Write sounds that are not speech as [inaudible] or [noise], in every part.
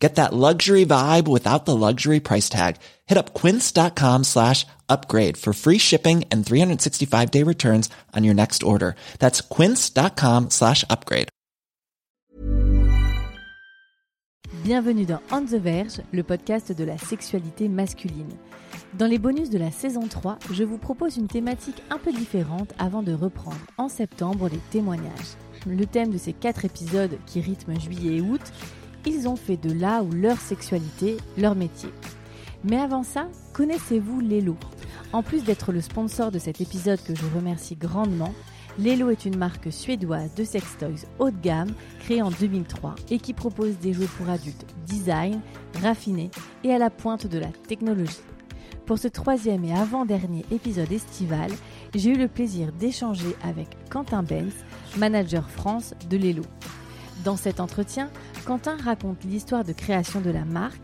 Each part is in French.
Get that luxury vibe without the luxury price tag. Hit up quince.com slash upgrade for free shipping and 365 day returns on your next order. That's quince.com slash upgrade. Bienvenue dans On the Verge, le podcast de la sexualité masculine. Dans les bonus de la saison 3, je vous propose une thématique un peu différente avant de reprendre en septembre les témoignages. Le thème de ces quatre épisodes qui rythment juillet et août ils ont fait de là ou leur sexualité leur métier. Mais avant ça, connaissez-vous Lelo? En plus d'être le sponsor de cet épisode que je remercie grandement, Lelo est une marque suédoise de sextoys haut de gamme créée en 2003 et qui propose des jouets pour adultes design, raffinés et à la pointe de la technologie. Pour ce troisième et avant-dernier épisode estival, j'ai eu le plaisir d'échanger avec Quentin Benz, manager France de Lelo. Dans cet entretien, Quentin raconte l'histoire de création de la marque,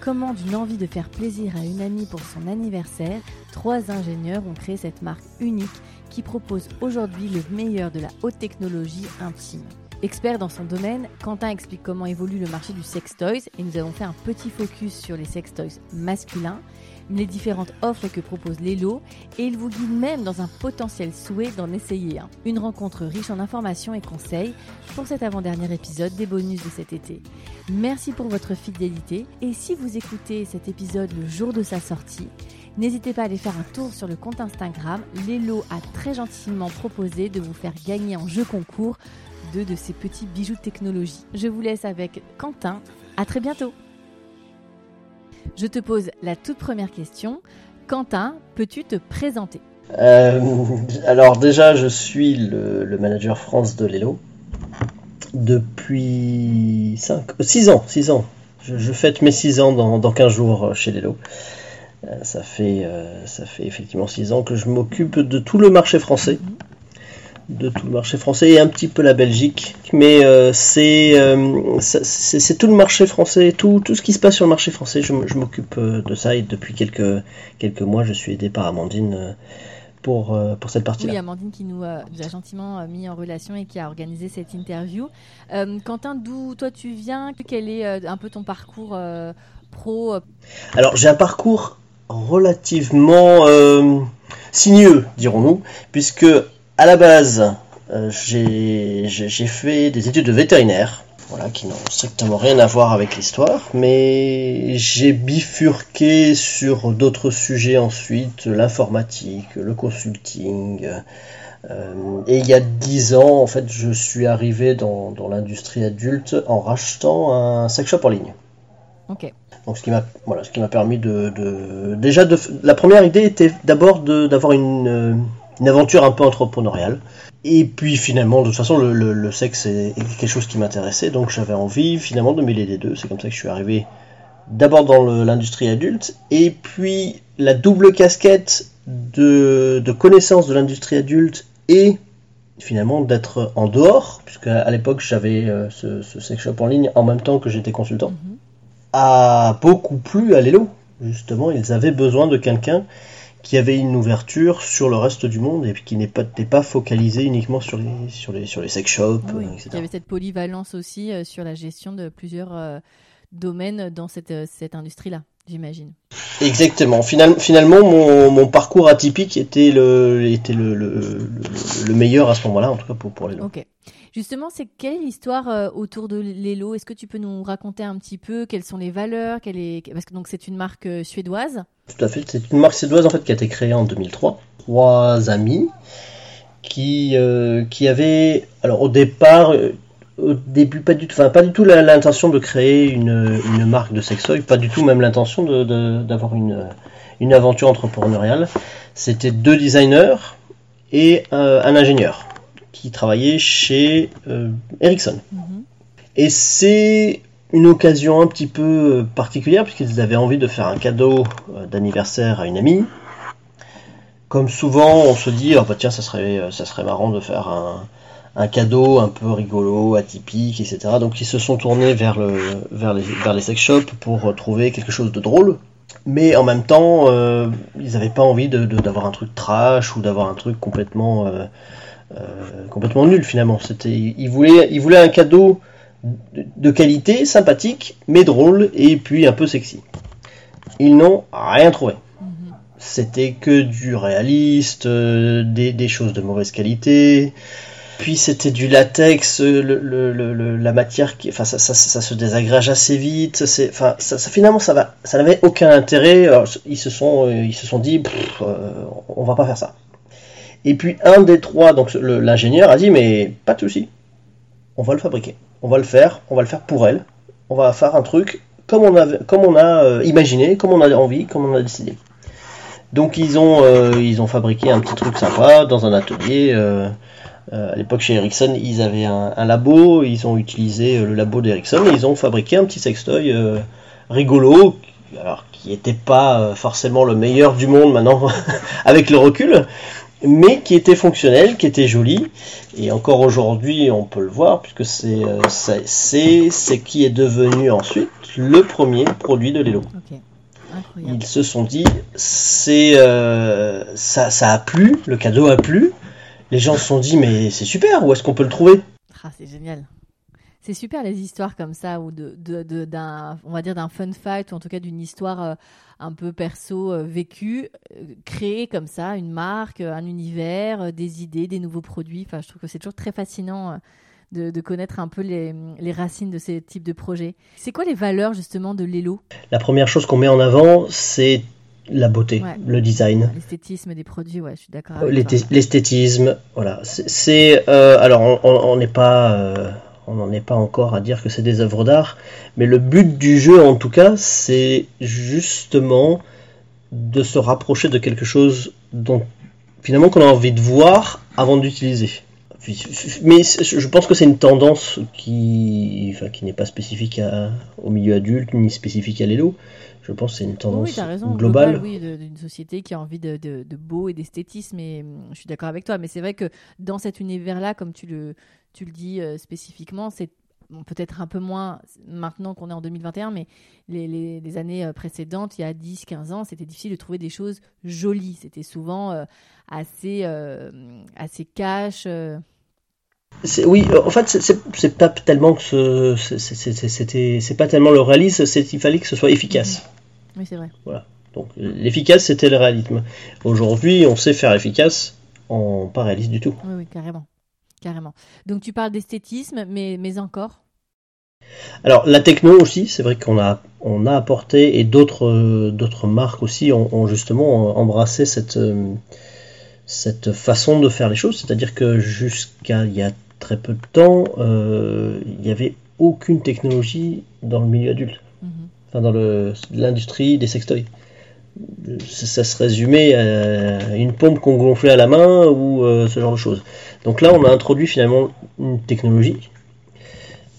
comment d'une envie de faire plaisir à une amie pour son anniversaire, trois ingénieurs ont créé cette marque unique qui propose aujourd'hui le meilleur de la haute technologie intime. Expert dans son domaine, Quentin explique comment évolue le marché du sex toys et nous avons fait un petit focus sur les sex toys masculins les différentes offres que propose Lelo et il vous guide même dans un potentiel souhait d'en essayer un. Une rencontre riche en informations et conseils pour cet avant-dernier épisode des bonus de cet été. Merci pour votre fidélité et si vous écoutez cet épisode le jour de sa sortie, N'hésitez pas à aller faire un tour sur le compte Instagram. Lelo a très gentiment proposé de vous faire gagner en jeu concours deux de ces petits bijoux de technologie. Je vous laisse avec Quentin. À très bientôt! Je te pose la toute première question. Quentin, peux-tu te présenter? Euh, Alors déjà, je suis le, manager France de Lelo depuis 5, 6 ans. 6 ans. Je, fête mes 6 ans dans, dans 15 jours chez Lelo. Euh, ça, fait, euh, ça fait effectivement 6 ans que je m'occupe de tout le marché français. Mhm de tout le marché français et un petit peu la Belgique. Mais euh, euh, c'est tout le marché français, tout, tout ce qui se passe sur le marché français, je, m'occupe euh, de ça et depuis quelques, quelques mois, je suis aidé par Amandine pour, pour cette partie-là. Oui, Amandine qui nous, a gentiment mis en relation et qui a organisé cette interview. Quentin, d'où toi tu viens? Quel est un peu ton parcours pro? Alors j'ai un parcours relativement sinueux, dirons-nous, puisque à la base, euh, j'ai fait des études de vétérinaire, voilà, qui n'ont strictement rien à voir avec l'histoire, mais j'ai bifurqué sur d'autres sujets ensuite, l'informatique, le consulting. Euh, et il y a dix ans, en fait, je suis arrivé dans, l'industrie adulte en rachetant un sex shop en ligne. Ok. Donc ce qui m'a voilà, ce qui m'a permis de, déjà de la première idée était d'abord d'avoir une une aventure un peu entrepreneuriale. Et puis finalement, de toute façon, le, sexe est, quelque chose qui m'intéressait, donc j'avais envie finalement de mêler les deux. C'est comme ça que je suis arrivé d'abord dans l'industrie adulte, et puis la double casquette de, de connaissance de l'industrie adulte et finalement d'être en dehors, puisque à l'époque j'avais euh, ce, sex shop en ligne en même temps que j'étais consultant, mhm. a beaucoup plu à Lelo. Justement, ils avaient besoin de quelqu'un qui avait une ouverture sur le reste du monde et qui n'était pas, pas focalisé uniquement sur les, sur les, sur les sex shops, euh, etc. Il y avait cette polyvalence aussi euh, sur la gestion de plusieurs euh, domaines dans cette, cette industrie-là, j'imagine. Exactement. finalement, mon, mon, parcours atypique était le, était le, le, le meilleur à ce moment-là, en tout cas pour, pour les gens. Ok. Justement, c'est quelle est l'histoire euh, autour de Lelo Est-ce que tu peux nous raconter un petit peu quelles sont les valeurs est... Parce que c'est une marque euh, suédoise. Tout à fait, c'est une marque suédoise en fait qui a été créée en 2003. Trois amis qui euh, qui avaient alors au départ au début pas du tout, enfin pas du tout l'intention de créer une, marque de sextoy, pas du tout même l'intention d'avoir une une aventure entrepreneuriale. C'était deux designers et un ingénieur qui travaillait chez euh, Ericsson. Mhm. Et c'est une occasion un petit peu euh, particulière puisqu'ils avaient envie de faire un cadeau euh, d'anniversaire à une amie. Comme souvent, on se dit, oh bah tiens, ça serait, ça serait marrant de faire un, un cadeau un peu rigolo, atypique, etc. Donc ils se sont tournés vers, le, vers, les, vers les sex shops pour trouver quelque chose de drôle. Mais en même temps, euh, ils n'avaient pas envie d'avoir de, un truc trash ou d'avoir un truc complètement, euh, complètement nul finalement. C'était, ils, voulaient, ils voulaient un cadeau de, de qualité, sympathique, mais drôle et puis un peu sexy. Ils n'ont rien trouvé. C'était que du réaliste, euh, des, des choses de mauvaise qualité. Puis c'était du latex, le, le, le, la matière, qui, enfin ça, ça, ça, se désagrège assez vite. C'est, enfin ça, ça, finalement ça va, ça n'avait aucun intérêt. Alors, ils se sont, euh, ils se sont dit, pff, euh, on va pas faire ça. Et puis un des trois, donc l'ingénieur a dit, mais pas de souci, on va le fabriquer, on va le faire, on va le faire pour elle, on va faire un truc comme on a, comme on a euh, imaginé, comme on a envie, comme on a décidé. Donc ils ont, euh, ils ont fabriqué un petit truc sympa dans un atelier. euh, à l'époque chez Ericsson, ils avaient un, un labo, ils ont utilisé le labo d'Ericsson ils ont fabriqué un petit sextoy rigolo, alors qui n'était pas forcément le meilleur du monde maintenant [laughs] avec le recul, mais qui était fonctionnel, qui était joli. Et encore aujourd'hui, on peut le voir puisque c'est euh, c'est c'est c'est qui est devenu ensuite le premier produit de Lelo. Ok, incroyable. Ils se sont dit, c'est euh, ça, ça a plu, le cadeau a plu. Les gens se sont dit, mais c'est super, où est-ce qu'on peut le trouver? Ah, c'est génial. C'est super les histoires comme ça, ou de, de, on va dire d'un fun fact, ou en tout cas d'une histoire euh, un peu perso euh, vécue, euh, créer comme ça une marque, euh, un univers, des idées, des nouveaux produits. Enfin, je trouve que c'est toujours très fascinant de, de connaître un peu les, les racines de ces types de projets. C'est quoi les valeurs justement de l'élo, La première chose qu'on met en avant, c'est la beauté, Ouais. le design, l'esthétisme des produits Ouais, je suis d'accord. l'esthétisme. Voilà, c'est- euh, alors on- n'est pas, euh, on n'en est pas encore à dire que c'est des œuvres d'art, mais le but du jeu en tout cas, c'est justement de se rapprocher de quelque chose dont finalement qu'on a envie de voir avant d'utiliser. Mais je pense que c'est une tendance qui, qui n'est pas spécifique au milieu adulte ni spécifique à l'élo. Je pense que c'est une Oui, tendance oui, tu as raison. globale. Global, oui, d'une société qui a envie de, de- de beau et d'esthétisme. Et hum, je suis d'accord avec toi. Mais c'est vrai que dans cet univers-là, comme tu le, tu le dis euh, spécifiquement, c'est bon, peut-être un peu moins maintenant qu'on est en 2021, mais les, les- les années euh, précédentes, il y a 10, 15 ans, c'était difficile de trouver des choses jolies. C'était souvent euh, assez, euh, assez cash. C'est- Oui, en fait, c'est- pas tellement que ce- c'est- c'était, pas tellement le réalisme, c'est il fallait que ce soit efficace. Oui, c'est vrai. Donc l'efficace, c'était le réalisme. Aujourd'hui, on sait faire efficace en pas réaliste du tout. Oui, oui, carrément. Carrément. Donc tu parles d'esthétisme, mais, mais encore? Alors la techno aussi, c'est vrai qu'on a on a apporté et d'autres euh, d'autres marques aussi ont, ont justement embrassé cette euh, cette façon de faire les choses, c'est-à-dire que jusqu'à il y a très peu de temps, euh, il n'y avait aucune technologie dans le milieu adulte. Enfin dans l'industrie des sextoys. Ça, ça se résumait à une pompe qu'on gonflait à la main ou euh, ce genre de choses. Donc là, on a introduit finalement une technologie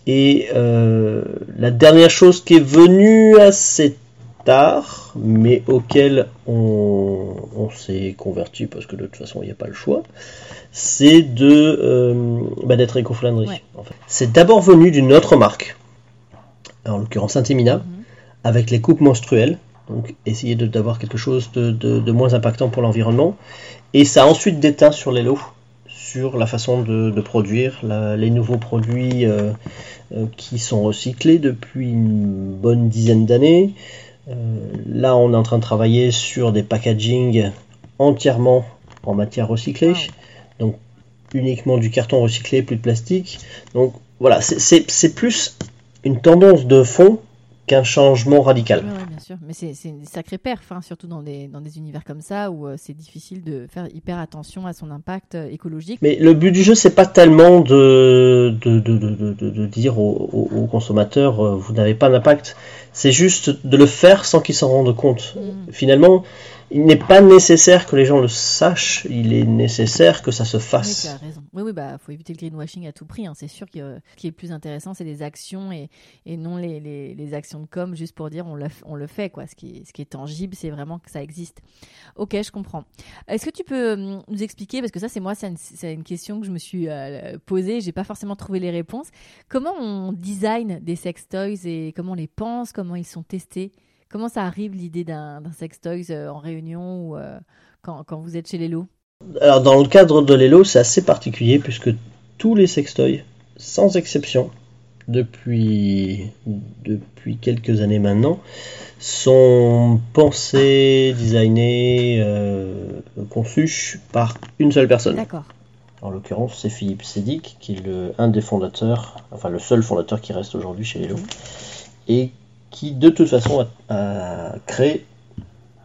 et euh, la dernière chose qui est venue assez tard, mais auquel on, on s'est converti parce que de toute façon il n'y a pas le choix, c'est de euh, bah, d'être éco-flandrie. Ouais. en fait. C'est d'abord venu d'une autre marque, en l'occurrence Intimina, Mhm. Avec les coupes menstruelles. Donc essayer d'avoir quelque chose de, de- de moins impactant pour l'environnement. Et ça a ensuite déteint sur les lots, sur la façon de, de produire la- les nouveaux produits euh, euh, qui sont recyclés depuis une bonne dizaine d'années. Euh, là, on est en train de travailler sur des packaging entièrement en matière recyclée. Donc uniquement du carton recyclé, plus de plastique. Donc voilà, c'est plus une tendance de fond qu'un changement radical. Ouais, bien sûr. Mais c'est une sacrée perf, hein, surtout dans des, dans des univers comme ça où euh, c'est difficile de faire hyper attention à son impact euh, écologique. Mais le but du jeu, c'est pas tellement de, de, de, de, de- de dire aux, aux- consommateurs euh, vous n'avez pas d'impact. C'est juste de le faire sans qu'ils s'en rendent compte. Mhm. Finalement, il n'est pas nécessaire que les gens le sachent, il est nécessaire que ça se Oui, fasse. tu as raison. Oui, oui, bah, faut éviter le greenwashing à tout prix. hein. C'est sûr que euh, ce qui est plus intéressant, c'est les actions et, et non les, les, les actions de com juste pour dire on le, f- on le fait. Quoi. Ce, qui est, ce qui est tangible, c'est vraiment que ça existe. Ok, je comprends. Est-ce que tu peux euh, nous expliquer, parce que ça, c'est moi, c'est une, c'est une question que je me suis euh, posée, j'ai pas forcément trouvé les réponses. Comment on design des sex toys et comment on les pense, comment ils sont testés? Comment ça arrive l'idée d'un d'un sex toys euh, en réunion ou euh, quand, quand vous êtes chez les lots? Alors dans le cadre de l'Elo, c'est assez particulier puisque tous les sextoys, sans exception, depuis, depuis quelques années maintenant, sont pensés, designés, euh, conçus par une seule personne. D'accord. En l'occurrence, c'est Philippe Sédic, qui est le, un des fondateurs, enfin le seul fondateur qui reste aujourd'hui chez Lelo, et qui de toute façon a, créé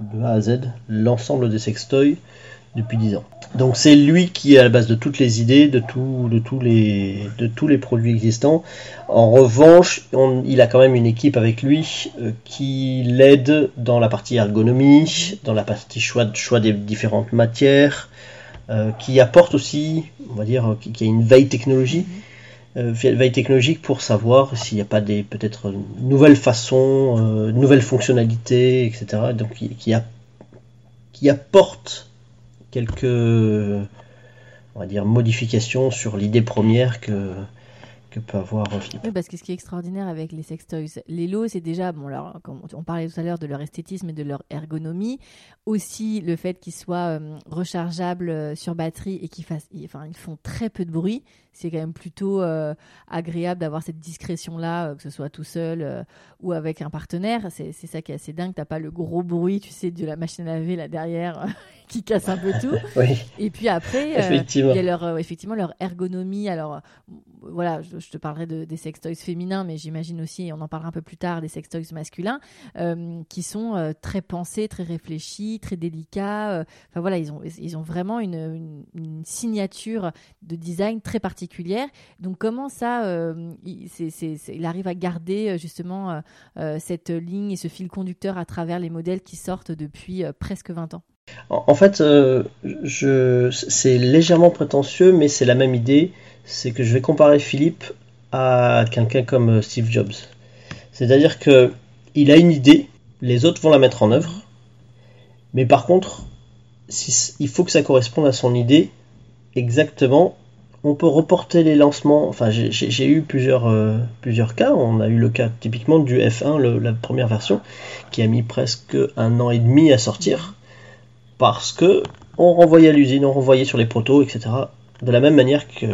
de A à Z l'ensemble des sextoys depuis 10 ans. Donc c'est lui qui est à la base de toutes les idées, de, tout, de, tous, les, de tous les produits existants. En revanche, il a quand même une équipe avec lui euh, qui l'aide dans la partie ergonomie, dans la partie choix, choix des différentes matières, euh, qui apporte aussi, on va dire, euh, qui, qui a une veille technologie, euh, veille technologique pour savoir s'il n'y a pas des peut-être nouvelles façons, euh, nouvelles fonctionnalités, etc. Donc qui, qui, apporte quelques, on va dire, modifications sur l'idée première que, peut avoir euh, Philippe. Oui, parce que ce qui est extraordinaire avec les sex toys, les lots, c'est déjà, bon, alors, on parlait tout à l'heure de leur esthétisme et de leur ergonomie, aussi le fait qu'ils soient euh, rechargeables euh, sur batterie et qu'ils fassent, enfin, ils font très peu de bruit. C'est quand même plutôt euh, agréable d'avoir cette discrétion-là, euh, que ce soit tout seul euh, ou avec un partenaire. C'est c'est ça qui est assez dingue. T'as pas le gros bruit, tu sais, de la machine à laver là derrière [laughs] qui casse un peu tout. [laughs] Oui, Et puis après, il y a leur, effectivement leur ergonomie. Alors voilà, je, je te parlerai de, des sextoys féminins, mais j'imagine aussi, et on en parlera un peu plus tard, des sextoys masculins, qui sont très pensés, très réfléchis, très délicats. Enfin voilà, ils ont, ils ont vraiment une, une- une signature de design très particulière. Donc comment ça, euh, il, arrive à garder euh, justement euh, cette ligne et ce fil conducteur à travers les modèles qui sortent depuis presque 20 ans? En, fait, je, c'est légèrement prétentieux, mais c'est la même idée. C'est que je vais comparer Philippe à quelqu'un comme Steve Jobs. C'est-à-dire que il a une idée, les autres vont la mettre en œuvre, mais par contre, si, il faut que ça corresponde à son idée exactement. On peut reporter les lancements. Enfin, j'ai- eu plusieurs, euh, plusieurs cas. On a eu le cas typiquement du F1, le- la première version, qui a mis presque un an et demi à sortir parce que on renvoyait à l'usine, on renvoyait sur les protos, etc. De la même manière que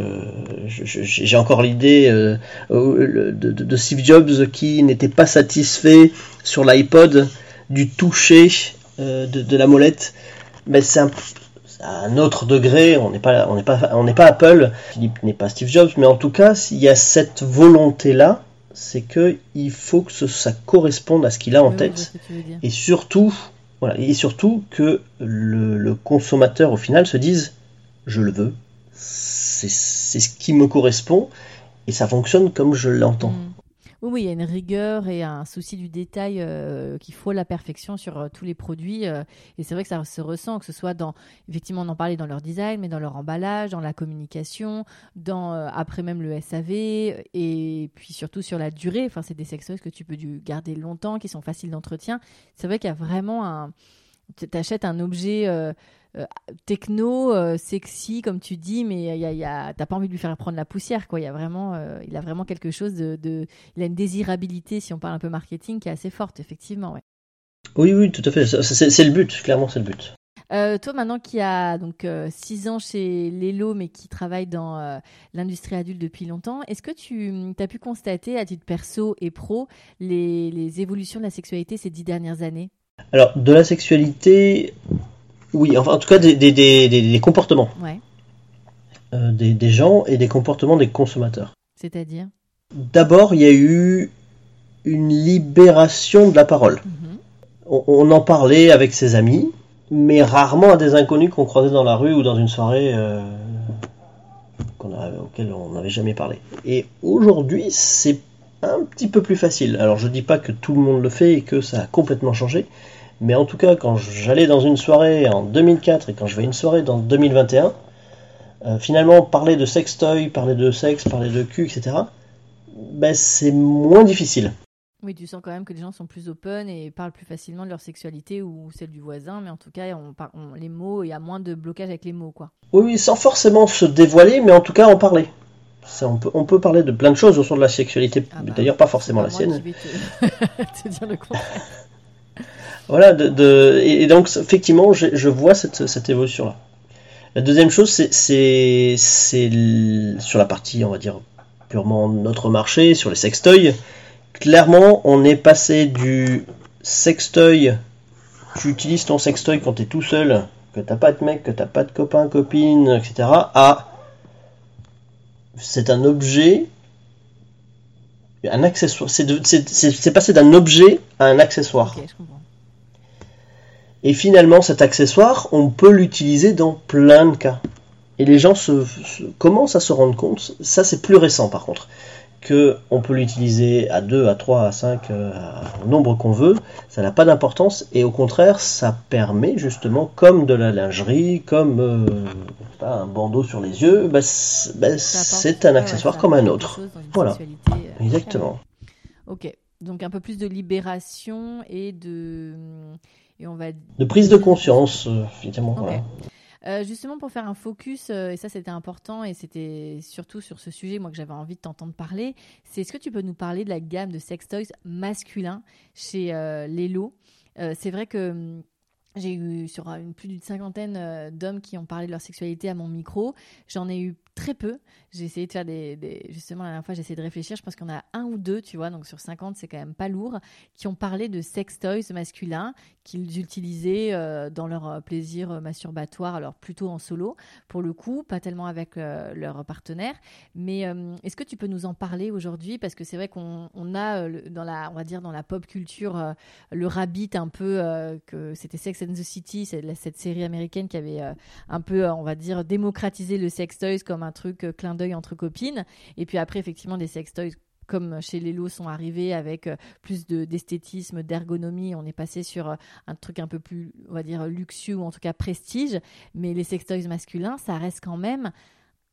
j'ai encore l'idée euh, de, Steve Jobs qui n'était pas satisfait sur l'iPod du toucher euh, de, de la molette. Mais c'est un, à un autre degré, on n'est pas, on n'est pas, on n'est pas Apple, Philippe n'est pas Steve Jobs, mais en tout cas, s'il y a cette volonté-là, c'est que il faut que ce- ça corresponde à ce qu'il a en Oui, tête. et surtout voilà et surtout que le, le consommateur au final se dise je le veux c'est c'est ce qui me correspond et ça fonctionne comme je l'entends. Mm. Oui, il y a une rigueur et un souci du détail euh, qu'il faut la perfection sur euh, tous les produits. euh, et c'est vrai que ça se ressent, que ce soit dans, effectivement, on en parlait dans leur design, mais dans leur emballage, dans la communication, dans euh, après même le SAV, et puis surtout sur la durée. Enfin, c'est des sextoys que tu peux garder longtemps, qui sont faciles d'entretien. C'est vrai qu'il y a vraiment un. Tu achètes un objet. euh, euh, techno, euh, sexy, comme tu dis, mais y a, y a- t'as pas envie de lui faire prendre la poussière, quoi. Il y a vraiment, il a vraiment quelque chose de, de- il a une désirabilité, si on parle un peu marketing, qui est assez forte, effectivement. Ouais. oui oui tout à fait c'est c'est le but clairement c'est le but Euh, toi, maintenant qui a donc 6 ans chez Lelo, mais qui travaille dans euh, l'industrie adulte depuis longtemps, est-ce que tu as pu constater, à titre perso et pro, les, les évolutions de la sexualité ces dix dernières années? Alors de la sexualité oui enfin en tout cas des, des, des, des- des comportements Ouais. euh, des, des gens et des comportements des consommateurs C'est-à-dire? D'abord il y a eu une libération de la parole Mhm. on, on en parlait avec ses amis, mais rarement à des inconnus qu'on croisait dans la rue ou dans une soirée euh, a- auquel on n'avait jamais parlé. Et aujourd'hui, c'est un petit peu plus facile. Alors je dis pas que tout le monde le fait et que ça a complètement changé, Mais en tout cas, quand j'allais dans une soirée en 2004 et quand je vais à une soirée dans 2021, euh, finalement, parler de sextoy, parler de sexe, parler de cul, etc., ben, c'est moins difficile. Oui, tu sens quand même que les gens sont plus open et parlent plus facilement de leur sexualité ou celle du voisin, mais en tout cas, on, les mots, il y a moins de blocage avec les mots, quoi. Oui, sans forcément se dévoiler, mais en tout cas en parler. Ça, on, peut, on peut parler de plein de choses autour de la sexualité, ah bah, d'ailleurs pas forcément la sienne. Vais [laughs] te, dire le contraire. [laughs] voilà, et, donc effectivement, je, vois cette, cette évolution-là. La deuxième chose, c'est sur la partie, on va dire, purement notre marché, sur les sextoys. Clairement, on est passé du sextoy, tu utilises ton sextoy quand tu es tout seul, que t'as pas de mec, que t'as pas de copain, copine, etc., à c'est un objet, un accessoire. C'est passé d'un objet à un accessoire. Et finalement, cet accessoire, on peut l'utiliser dans plein de cas. Et les gens se, commencent à se rendre compte, ça c'est plus récent par contre, qu'on peut l'utiliser à 2, à 3, à 5, euh, au nombre qu'on veut, ça n'a pas d'importance, et au contraire, ça permet justement, comme de la lingerie, comme euh, un bandeau sur les yeux, bah, bah, c'est un accessoire comme un autre. Voilà, euh, exactement. Ok, donc un peu plus de libération et de on va de prise de conscience, euh, finalement. Euh, justement, pour faire un focus, euh, et ça c'était important, et c'était surtout sur ce sujet, moi que j'avais envie de t'entendre parler, c'est est-ce que tu peux nous parler de la gamme de sex toys masculins chez Lelo? C'est vrai que hum, j'ai eu sur une, plus d'une cinquantaine d'hommes qui ont parlé de leur sexualité à mon micro. J'en ai eu très peu. J'ai essayé de faire des, Justement, la dernière fois, j'ai essayé de réfléchir. Je pense qu'on a un ou deux, tu vois, donc sur 50, c'est quand même pas lourd, qui ont parlé de sex toys masculins qu'ils utilisaient euh, dans leur euh, plaisir euh, masturbatoire, alors plutôt en solo, pour le coup, pas tellement avec leur partenaire. Mais est-ce que tu peux nous en parler aujourd'hui? Parce que c'est vrai qu'on a, dans la, on va dire, dans la pop culture, le rabbit un peu, que c'était Sex and the City, cette série américaine qui avait un peu, on va dire, démocratisé le sex toys comme un truc euh, clin d'œil entre copines. Et puis après, effectivement, des sextoys comme chez Lelo sont arrivés avec euh, plus d'esthétisme, d'ergonomie. On est passé sur euh, un truc un peu plus, on va dire, luxueux ou en tout cas prestige. Mais les sextoys masculins, ça reste quand même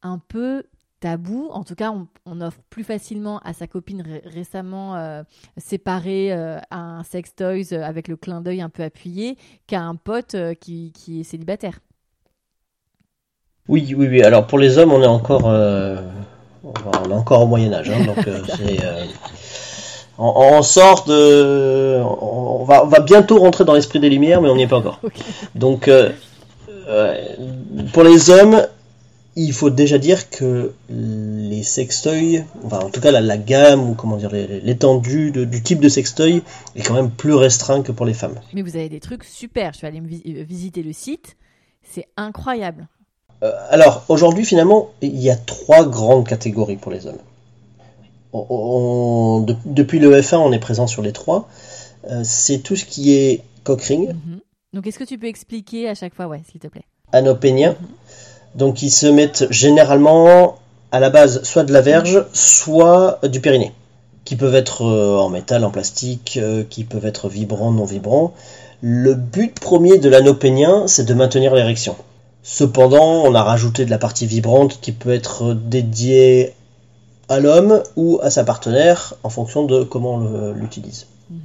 un peu tabou. En tout cas, on, offre plus facilement à sa copine récemment séparée un sextoys avec le clin d'œil un peu appuyé qu'à un pote qui, est célibataire. Oui, oui, oui. Alors pour les hommes, on est encore, euh, on est encore au Moyen Âge, hein, donc euh, [laughs] c'est, euh, on, sort de, on va, on va bientôt rentrer dans l'esprit des Lumières, mais on n'y est pas encore. Donc pour les hommes, il faut déjà dire que les sextoys, enfin en tout cas la, gamme ou comment dire l'étendue du type de sextoy est quand même plus restreint que pour les femmes. Mais vous avez des trucs super. Je suis allée visiter le site, c'est incroyable. Euh, alors, aujourd'hui, finalement, il y a trois grandes catégories pour les hommes. depuis le F1, on est présent sur les trois. Euh, c'est tout ce qui est cockring. Mhm. Donc, est-ce que tu peux expliquer à chaque fois, ouais, s'il te plaît? Anopénien. Mhm. Donc, ils se mettent généralement à la base soit de la verge, soit du périnée, qui peuvent être euh, en métal, en plastique, qui peuvent être vibrants, non vibrants. Le but premier de l'anopénien, c'est de maintenir l'érection. Cependant, on a rajouté de la partie vibrante qui peut être dédiée à l'homme ou à sa partenaire en fonction de comment on l'utilise. Mhm.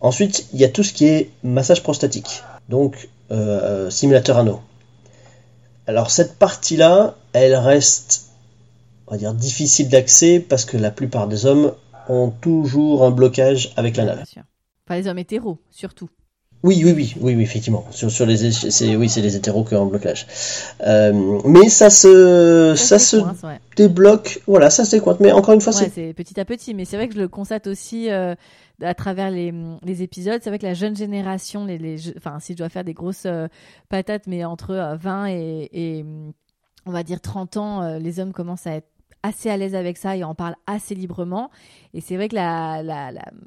Ensuite, il y a tout ce qui est massage prostatique, donc euh, simulateur anneau. Alors cette partie-là, elle reste, on va dire, difficile d'accès parce que la plupart des hommes ont toujours un blocage avec l'anal. Pas les hommes hétéros, surtout. Oui, oui, oui, oui, oui, effectivement. Sur, sur les, c'est, oui, c'est les hétéros qui ont un blocage. Euh, mais ça se, ça, se débloque. Voilà, ça se décointe. Mais encore une fois, c'est petit à petit. Mais c'est vrai que je le constate aussi euh, à travers les, les épisodes. C'est vrai que la jeune génération, les, les, enfin, si je dois faire des grosses euh, patates, mais entre 20 et, et on va dire 30 ans, les hommes commencent à être assez à l'aise avec ça et en parle assez librement. Et c'est vrai que la,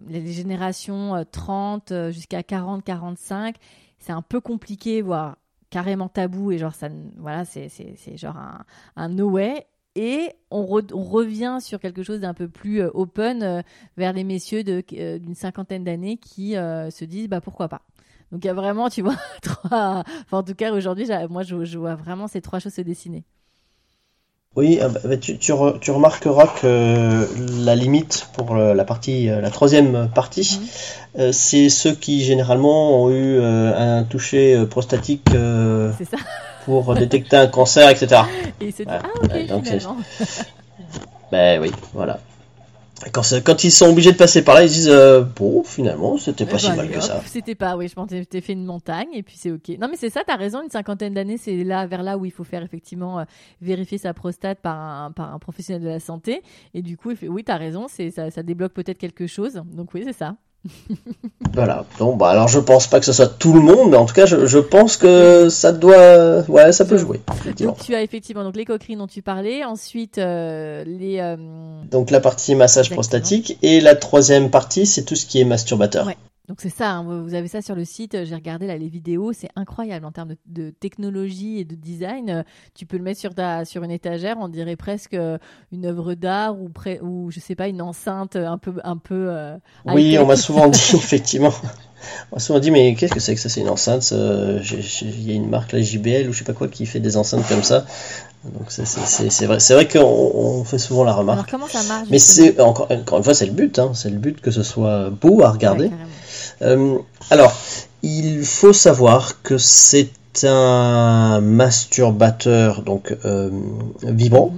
les générations 30 euh, euh, jusqu'à 40, 45, c'est un peu compliqué, voire carrément tabou et genre ça voilà c'est genre un, un no way et on, revient sur quelque chose d'un peu plus euh, open vers les messieurs d'une cinquantaine d'années qui se disent bah pourquoi pas Donc il y a vraiment, tu vois, [laughs] en tout cas, aujourd'hui, moi, je, vois vraiment ces trois choses se dessiner. Oui, ah bah, bah, tu, tu, tu, remarqueras que la limite pour la partie, la troisième partie, mhm. euh, c'est ceux qui généralement ont eu euh, un toucher prostatique euh, pour détecter un cancer, etc. Et ah ok, donc [laughs] Ben oui, voilà. Quand, quand, ils sont obligés de passer par là, ils disent euh, bon, finalement, c'était pas si mal que ça. C'était pas, oui, je pense que t'es fait une montagne et puis c'est ok. Non, mais c'est ça, t'as raison. Une cinquantaine d'années, c'est là vers là où il faut faire effectivement euh, vérifier sa prostate par un, par un professionnel de la santé. Et du coup, il fait, oui, t'as raison, c'est ça, ça débloque peut-être quelque chose. Donc oui, c'est ça. Voilà. Donc, bah, alors je pense pas que ce soit tout le monde, mais en tout cas, je, je pense que ça doit, ouais, ça peut jouer. Donc, tu as effectivement donc les coquerines dont tu parlais, ensuite euh, les. Euh, donc la partie massage prostatique et la troisième partie, c'est tout ce qui est masturbateur. Ouais. Donc c'est ça, hein, vous avez ça sur le site, j'ai regardé là les vidéos, c'est incroyable en termes de, technologie et de design. Tu peux le mettre sur, ta, sur une étagère, on dirait presque euh, une œuvre d'art ou, près, ou je sais pas, une enceinte un peu... Un peu euh, oui, on m'a [laughs] souvent dit, [laughs] effectivement. On m'a souvent dit, mais qu'est-ce que c'est que ça? C'est une enceinte Il y a une marque, la JBL ou je sais pas quoi, qui fait des enceintes comme ça. Donc c'est vrai, c'est vrai qu'on fait souvent la remarque. Alors comment ça marche Mais c'est encore, encore une fois, c'est le but, hein, c'est le but que ce soit beau à regarder. Euh, alors, il faut savoir que c'est un masturbateur donc euh, vibrant,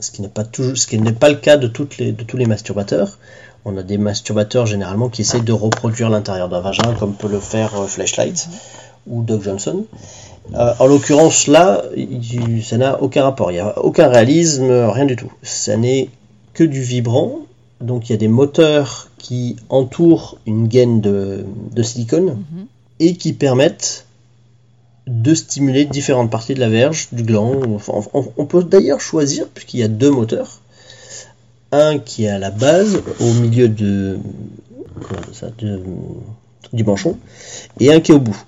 ce qui n'est pas toujours, ce qui n'est pas le cas de tous les masturbateurs. On a des masturbateurs généralement qui essayent de reproduire l'intérieur d'un vagin, comme peut le faire euh, Flashlight ou Doug Johnson. en l'occurrence, là, ça n'a aucun rapport. Il n'y a aucun réalisme, rien du tout. Ça n'est que du vibrant. Donc il y a des moteurs qui entourent une gaine de, silicone mhm. et qui permettent de stimuler différentes parties de la verge, du gland. on, peut d'ailleurs choisir, puisqu'il y a deux moteurs, un qui est à la base, au milieu de, du manchon, et un qui est au bout.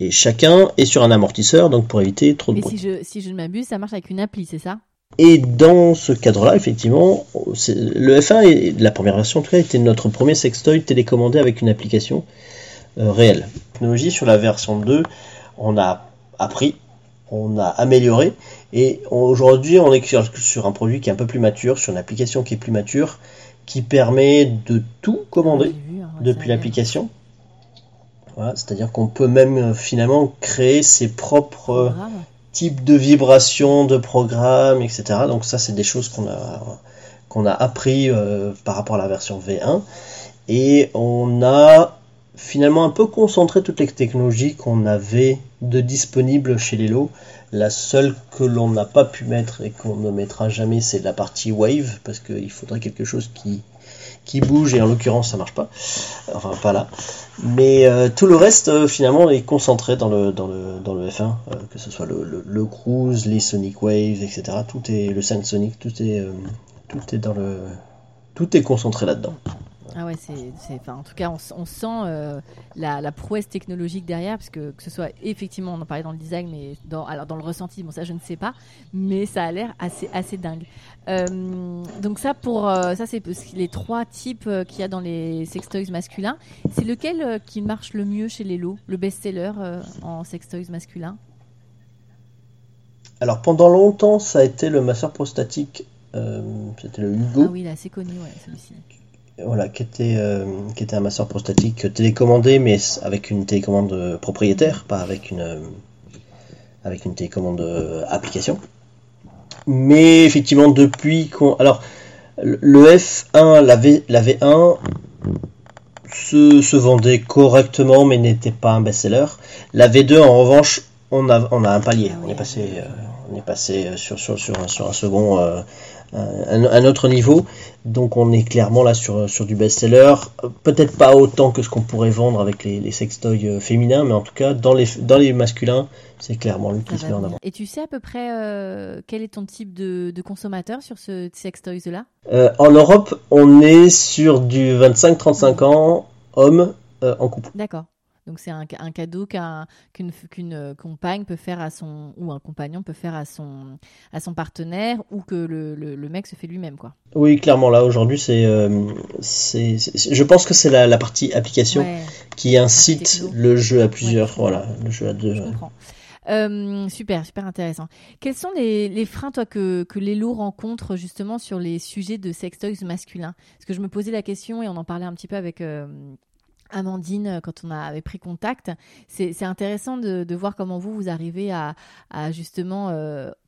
Et chacun est sur un amortisseur, donc pour éviter trop de bruit. Si je, si je ne m'abuse, ça marche avec une appli, c'est ça? Et dans ce cadre-là, effectivement, le F1, la première version en tout cas, était notre premier sextoy télécommandé avec une application euh, réelle. Technologie sur la version 2, on a appris, on a amélioré, et aujourd'hui on est sur, un produit qui est un peu plus mature, sur une application qui est plus mature, qui permet de tout commander depuis l'application. C'est-à-dire qu'on peut même euh, finalement créer ses propres type de vibration, de programme, etc. Donc ça, c'est des choses qu'on a, qu'on appris euh, par rapport à la version V1. Et on a finalement un peu concentré toutes les technologies qu'on avait de disponibles chez les lots. La seule que l'on n'a pas pu mettre et qu'on ne mettra jamais, c'est la partie Wave, parce qu'il faudrait quelque chose qui, qui bouge et en l'occurrence ça marche pas. Enfin pas là. Mais euh, tout le reste euh, finalement est concentré dans le dans le dans le F1, euh, que ce soit le, le, cruise, les Sonic Waves, etc. Tout est le Sound Sonic, tout est tout est dans le tout est concentré là-dedans. Ah ouais, c'est, enfin, en tout cas, on, sent euh, la, prouesse technologique derrière, parce que que ce soit effectivement, on en parlait dans le design, mais dans, alors dans le ressenti, bon ça je ne sais pas, mais ça a l'air assez assez dingue. Euh, donc ça pour euh, ça c'est les trois types qu'il y a dans les sextoys masculins. C'est lequel qui marche le mieux chez les lots, le best-seller en sextoys masculin Alors pendant longtemps, ça a été le masseur prostatique. c'était le Hugo. Ah oui, il est assez connu, ouais, celui-ci voilà, qui était, euh, qui était un masseur prostatique télécommandé, mais avec une télécommande propriétaire, pas avec une, euh, avec une télécommande euh, application. Mais effectivement, depuis qu'on. Alors, le F1, la, v, la V1 se, se vendait correctement, mais n'était pas un best-seller. La V2, en revanche, on a, on a un palier. Ah on est passé, on est passé sur, sur, sur, un, sur un second un, autre niveau. Donc on est clairement là sur, sur du best-seller. Peut-être pas autant que ce qu'on pourrait vendre avec les, les sextoys euh, féminins, mais en tout cas dans les, dans les masculins, c'est clairement lui qui se met en avant. Et tu sais à peu près euh, quel est ton type de, de consommateur sur ce sextoys-là? Euh, En Europe, on est sur du 25-35 ans, homme, en couple. D'accord. Donc c'est un, cadeau qu'une qu'une compagne peut faire à son ou un compagnon peut faire à son à son partenaire ou que le, le, mec se fait lui-même quoi. Oui, clairement là aujourd'hui c'est c'est je pense que c'est la, la, partie application qui incite le jeu à plusieurs voilà le jeu à deux. Je comprends. Euh, super, super intéressant. Quels sont les, les freins, toi, que, que les loups rencontrent justement sur les sujets de sextoys masculins? Parce que je me posais la question et on en parlait un petit peu avec. Euh, Amandine, euh, quand on avait pris contact, c'est intéressant de, voir comment vous, vous arrivez à, justement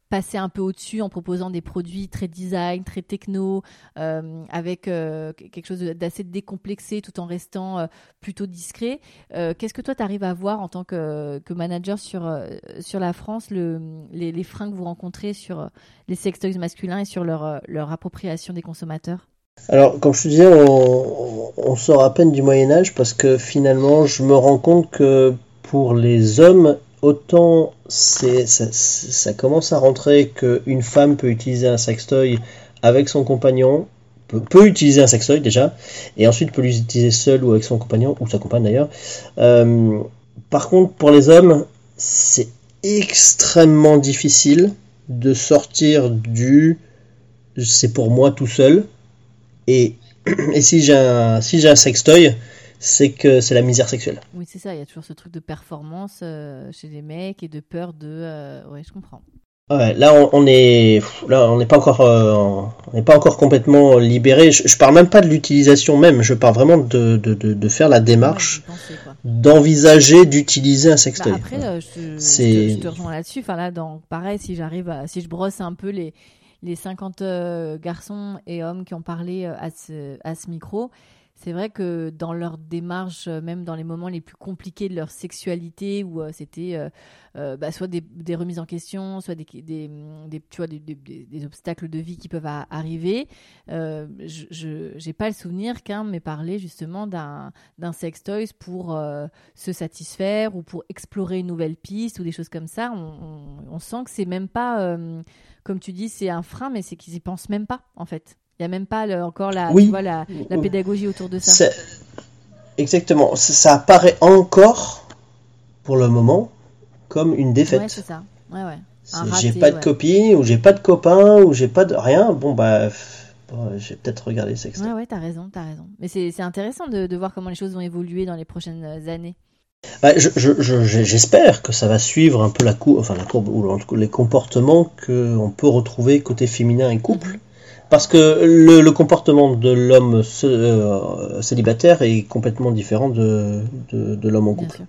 passer un peu au-dessus en proposant des produits très design, très techno, euh, avec euh, quelque chose d'assez décomplexé tout en restant euh, plutôt discret. Qu'est-ce que toi, tu arrives à voir en tant que, manager sur, la France, le, les, freins que vous rencontrez sur les sextoys masculins et sur leur appropriation des consommateurs? Alors, comme je te disais, on, sort à peine du Moyen Âge parce que finalement, je me rends compte que pour les hommes, autant ça, commence à rentrer qu'une femme peut utiliser un sextoy avec son compagnon, peut, utiliser un sextoy déjà, et ensuite peut l'utiliser seul ou avec son compagnon, ou sa compagne d'ailleurs. Euh, par contre, pour les hommes, c'est extrêmement difficile de sortir du c'est pour moi tout seul. Et, et si j'ai un, si un sextoy, c'est que c'est la misère sexuelle. Oui, c'est ça. Il y a toujours ce truc de performance euh, chez les mecs et de peur de. Euh, ouais, je comprends. Ouais, là on, est là on n'est pas encore euh, on n'est pas encore complètement libéré. Je, je, parle même pas de l'utilisation même. Je parle vraiment de, de, de, faire la démarche, d'envisager d'utiliser un sextoy. Bah après, je, te, rejoins là-dessus. Enfin là, dans pareil, si j'arrive si je brosse un peu les les 50 garçons et hommes qui ont parlé à ce à ce micro, c'est vrai que dans leur démarche, euh, même dans les moments les plus compliqués de leur sexualité, où euh, c'était euh, bah, soit des, remises en question, soit des, des, tu vois, des, obstacles de vie qui peuvent arriver, je n'ai pas le souvenir qu'un m'ait parlé justement d'un sex toys pour se satisfaire ou pour explorer une nouvelle piste ou des choses comme ça. On, on sent que c'est même pas, comme tu dis, c'est un frein, mais c'est qu'ils y pensent même pas en fait. Il n'y a même pas encore la, la, pédagogie autour de ça. Exactement. Ça, apparaît encore, pour le moment, comme une défaite. Ouais, c'est ça. Ouais, ouais. J'ai pas de copie, ou j'ai pas de copain, ou j'ai pas de rien. Bon, bah, j'ai peut-être regardé ça. Ouais, ouais, t'as raison, t'as raison. Mais c'est intéressant de, de, voir comment les choses vont évoluer dans les prochaines années. Bah, J'espère que ça va suivre un peu la courbe, enfin la courbe, ou les comportements qu'on peut retrouver côté féminin et couple. Mhm. Parce que le, comportement de l'homme euh, célibataire est complètement différent de, de, l'homme en couple.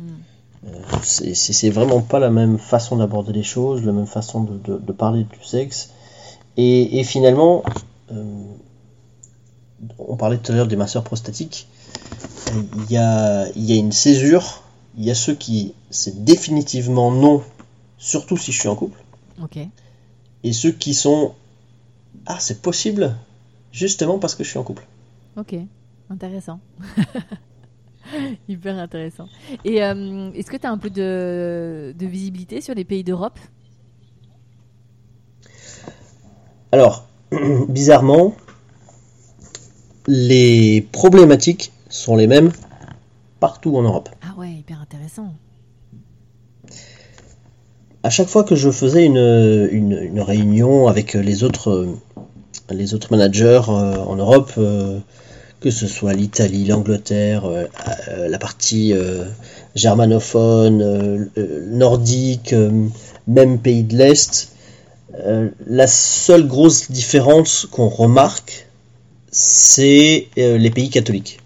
Euh, c'est vraiment pas la même façon d'aborder les choses, la même façon de, de, parler du sexe. Et, et finalement, euh, on parlait tout à l'heure des masseurs prostatiques. Il y a, il y a une césure. Il y a ceux qui, c'est définitivement non, surtout si je suis en couple. Et ceux qui sont ah, c'est possible, justement parce que je suis en couple. Ok, intéressant. [laughs] Hyper intéressant. Et euh, est-ce que tu as un peu de, visibilité sur les pays d'Europe? Alors, [clears throat] bizarrement, les problématiques sont les mêmes partout en Europe. Ah ouais, hyper intéressant. À chaque fois que je faisais une, une réunion avec les autres les autres managers euh, en Europe, euh, que ce soit l'Italie, l'Angleterre, euh, la partie germanophone, nordique, même pays de l'Est, la seule grosse différence qu'on remarque, c'est les pays catholiques,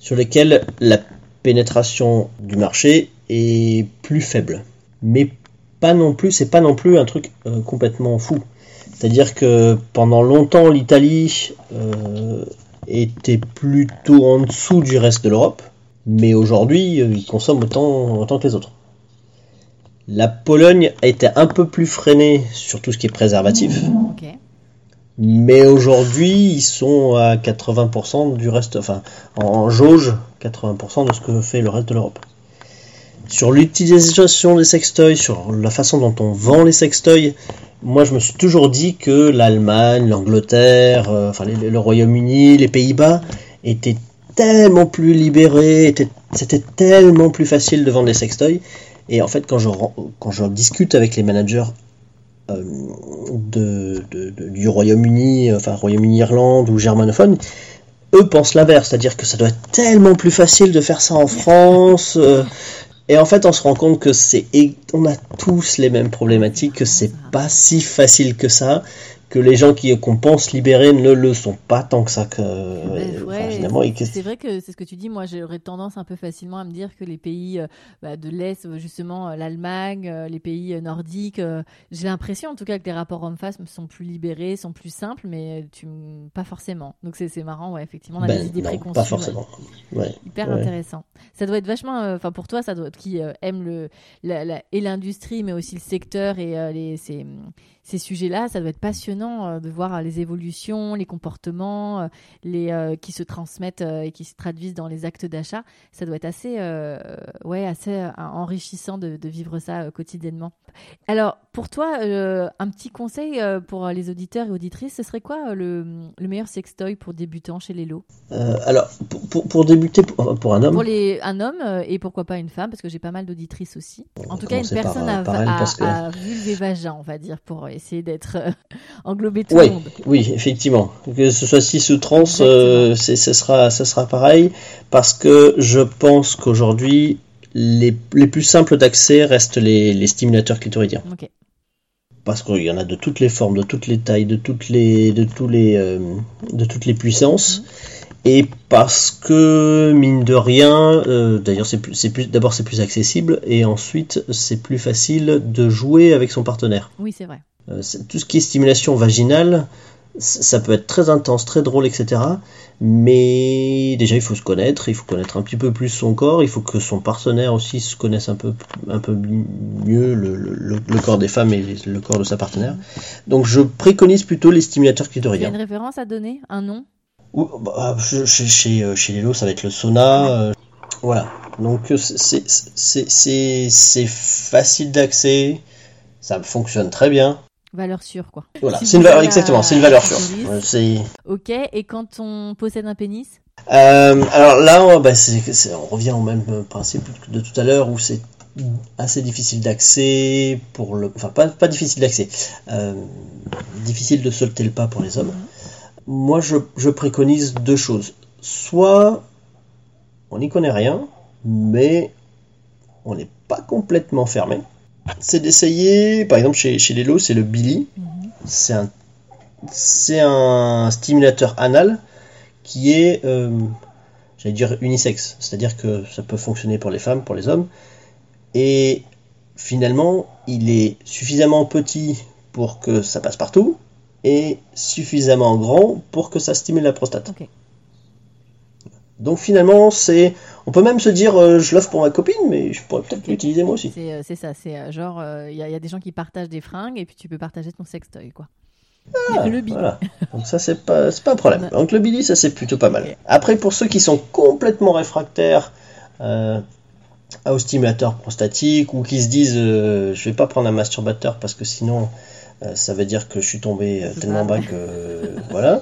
sur lesquels la pénétration du marché est plus faible. Mais pas non plus, c'est pas non plus un truc complètement fou. C'est-à-dire que pendant longtemps, l'Italie euh, était plutôt en dessous du reste de l'Europe, mais aujourd'hui, euh, ils consomment autant, autant que les autres. La Pologne a été un peu plus freinée sur tout ce qui est préservatif. Mais aujourd'hui, ils sont à 80% du reste, enfin, en jauge, 80% de ce que fait le reste de l'Europe. Sur l'utilisation des sextoys, sur la façon dont on vend les sextoys, moi je me suis toujours dit que l'Allemagne, l'Angleterre, euh, enfin le Royaume-Uni, les Pays-Bas étaient tellement plus libéré, c'était tellement plus facile de vendre des sextoys. Et en fait, quand je discute avec les managers du Royaume-Uni, enfin Royaume-Uni-Irlande ou germanophone, eux pensent l'inverse, c'est-à-dire que ça doit être tellement plus facile de faire ça en France. Euh, et en fait, on se rend compte que c'est, on a tous les mêmes problématiques, que c'est pas si facile que ça, que les gens qui qu'on pense libérer ne le sont pas tant que ça que ben, c'est vrai que c'est ce que tu dis moi j'aurais tendance un peu facilement à me dire que les pays euh, bah, de l'est justement euh, l'Allemagne euh, les pays nordiques j'ai l'impression en tout cas que les rapports hommes-femmes sont plus libérés sont plus simples mais tu pas forcément. Donc c'est marrant ouais effectivement on a ben, des idées préconçues pas forcément. Hyper intéressant. Ça doit être vachement enfin pour toi ça doit être qui aime le la, et l'industrie mais aussi le secteur et les ces sujets-là, ça doit être passionnant euh, de voir les évolutions, les comportements, euh, les euh, qui se transmettent et qui se traduisent dans les actes d'achat. Ça doit être assez, ouais, assez enrichissant de, vivre ça quotidiennement. Alors, pour toi, un petit conseil pour les auditeurs et auditrices, ce serait quoi le, meilleur sextoy pour débutants chez les lots Alors, pour, débuter, pour, un homme? Pour les, un homme et pourquoi pas une femme, parce que j'ai pas mal d'auditrices aussi. En tout cas, une personne à, à, vagin, on va dire, pour essayer d'être euh, englobé tout le monde. Oui, effectivement. Que ce soit 6 ou trans, euh, ce, sera, sera pareil, parce que je pense qu'aujourd'hui, les, les, plus simples d'accès restent les, les, stimulateurs clitoridiens. Parce qu'il y en a de toutes les formes, de toutes les tailles, de toutes les, de tous les, euh, de toutes les puissances. Mhm. Et parce que mine de rien, d'ailleurs c'est plus, plus d'abord c'est plus accessible et ensuite c'est plus facile de jouer avec son partenaire. Oui c'est vrai. Euh, tout ce qui est stimulation vaginale, ça peut être très intense, très drôle, etc. Mais déjà, il faut se connaître, il faut connaître un petit peu plus son corps, il faut que son partenaire aussi se connaisse un peu, un peu mieux le, corps des femmes et le corps de sa partenaire. Donc, je préconise plutôt les stimulateurs clitoriens. Il y a une référence à donner Un nom? Bah, chez, chez, euh, chez ça va être le sauna. Euh, voilà. Donc, c'est facile d'accès, ça fonctionne très bien. Valeur sûre, quoi. Voilà, c'est une valeur, exactement, c'est une valeur sûre. ok, et quand on possède un pénis euh, Alors là, on, bah, on revient au même principe de tout à l'heure où c'est assez difficile d'accès pour le. Enfin, pas, pas difficile d'accès. Euh, difficile de sauter le pas pour les hommes. Mhm. Moi, je, je préconise deux choses. Soit on n'y connaît rien, mais on n'est pas complètement fermé c'est d'essayer, par exemple chez, chez les lots, c'est le Billy. C'est un, c'est un stimulateur anal qui est, euh, j'allais dire, unisexe. C'est-à-dire que ça peut fonctionner pour les femmes, pour les hommes. Et finalement, il est suffisamment petit pour que ça passe partout et suffisamment grand pour que ça stimule la prostate. Donc finalement, c'est, on peut même se dire, euh, je l'offre pour ma copine, mais je pourrais peut-être l'utiliser moi aussi. C'est, euh, ça, c'est euh, genre, il y, a des gens qui partagent des fringues et puis tu peux partager ton sextoy, quoi. Ah, le Billy. Donc ça, c'est pas, pas un problème. [laughs] Donc le Billy, ça c'est plutôt pas mal. Après, pour ceux qui sont complètement réfractaires au stimulateur prostatique ou qui se disent, je vais pas prendre un masturbateur parce que sinon, ça veut dire que je suis tombé tellement bas que voilà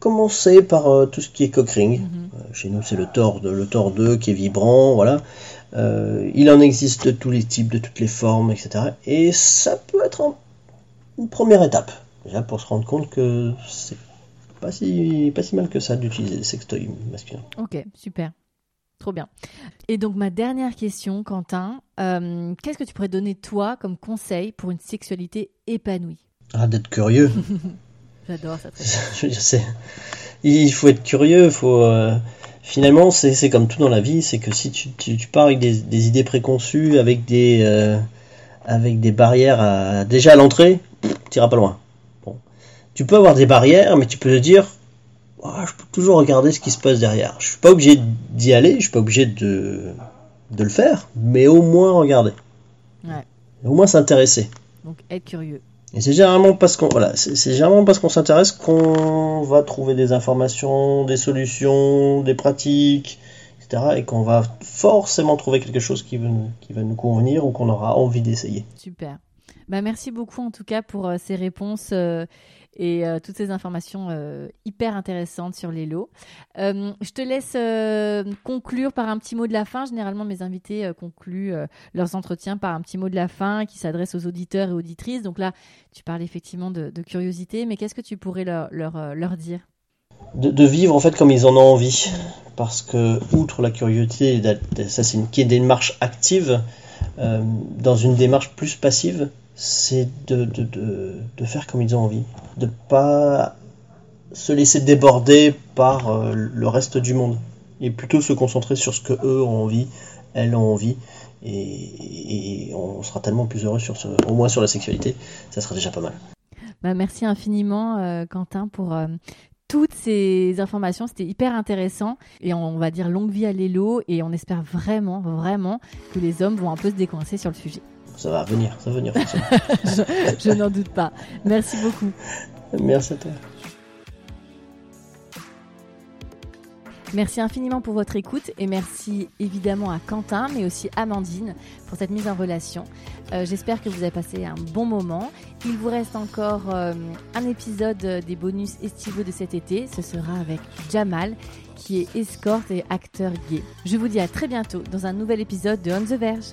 commencer par euh, tout ce qui est cockring. Mhm. Euh, chez nous, c'est le Thor, le Thor 2 qui est vibrant, voilà. Euh, il en existe de tous les types, de toutes les formes, etc. Et ça peut être une première étape, déjà pour se rendre compte que c'est pas si, pas si mal que ça d'utiliser des sextoys masculins. Ok, super. Trop bien. Et donc ma dernière question, Quentin, qu'est-ce que tu pourrais donner toi comme conseil pour une sexualité épanouie? Ah, d'être curieux. [laughs] J'adore. [laughs] Il faut être curieux, faut. Euh, finalement, c'est comme tout dans la vie, c'est que si tu, tu, pars avec des, idées préconçues, avec des, euh, avec des barrières à, déjà à l'entrée, tu iras pas loin. Bon. Tu peux avoir des barrières, mais tu peux te dire, ah, je peux toujours regarder ce qui se passe derrière. Je suis pas obligé d'y aller, je suis pas obligé de, de le faire, mais au moins regarder. Ouais. Au moins s'intéresser. Donc être curieux. Et c'est généralement parce qu'on voilà, c'est généralement parce qu'on s'intéresse qu'on va trouver des informations, des solutions, des pratiques, etc. Et qu'on va forcément trouver quelque chose qui va, nous convenir ou qu'on aura envie d'essayer. Super. Bah, merci beaucoup en tout cas pour euh, ces réponses euh, et euh, toutes ces informations hyper intéressantes sur les lots. je te laisse conclure par un petit mot de la fin. Généralement, mes invités concluent leurs entretiens par un petit mot de la fin qui s'adresse aux auditeurs et auditrices. Donc là, tu parles effectivement de, curiosité, mais qu'est-ce que tu pourrais leur, dire? De, vivre en fait comme ils en ont envie. Parce que, outre la curiosité, ça c'est une, une démarche active, dans une démarche plus passive, c'est de, de, faire comme ils ont envie, de pas se laisser déborder par euh, le reste du monde, et plutôt se concentrer sur ce que eux ont envie, elles ont envie, et, on sera tellement plus heureux sur ce, au moins sur la sexualité, ça sera déjà pas mal. Bah, merci infiniment euh, Quentin pour euh, toutes ces informations. C'était hyper intéressant. Et on, va dire longue vie à l'élo. Et on espère vraiment, vraiment que les hommes vont un peu se décoincer sur le sujet ça va venir, ça va venir. [laughs] je, n'en doute pas. Merci beaucoup. Merci à toi. Merci infiniment pour votre écoute et merci évidemment à Quentin, mais aussi à Amandine pour cette mise en relation. Euh, j'espère que vous avez passé un bon moment. Il vous reste encore euh, un épisode des bonus estivaux de cet été. Ce sera avec Jamal, qui est escorte et acteur gay. Je vous dis à très bientôt dans un nouvel épisode de On the Verge.